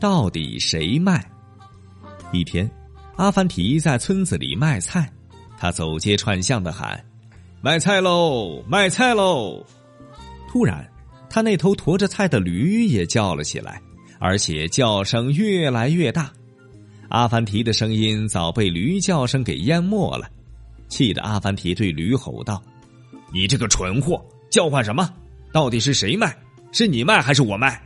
到底谁卖？一天阿凡提在村子里卖菜他走街串巷的喊卖菜喽卖菜喽！突然他那头驮着菜的驴也叫了起来而且叫声越来越大。阿凡提的声音早被驴叫声给淹没了气得阿凡提对驴吼道你这个蠢货叫唤什么？到底是谁卖？是你卖还是我卖？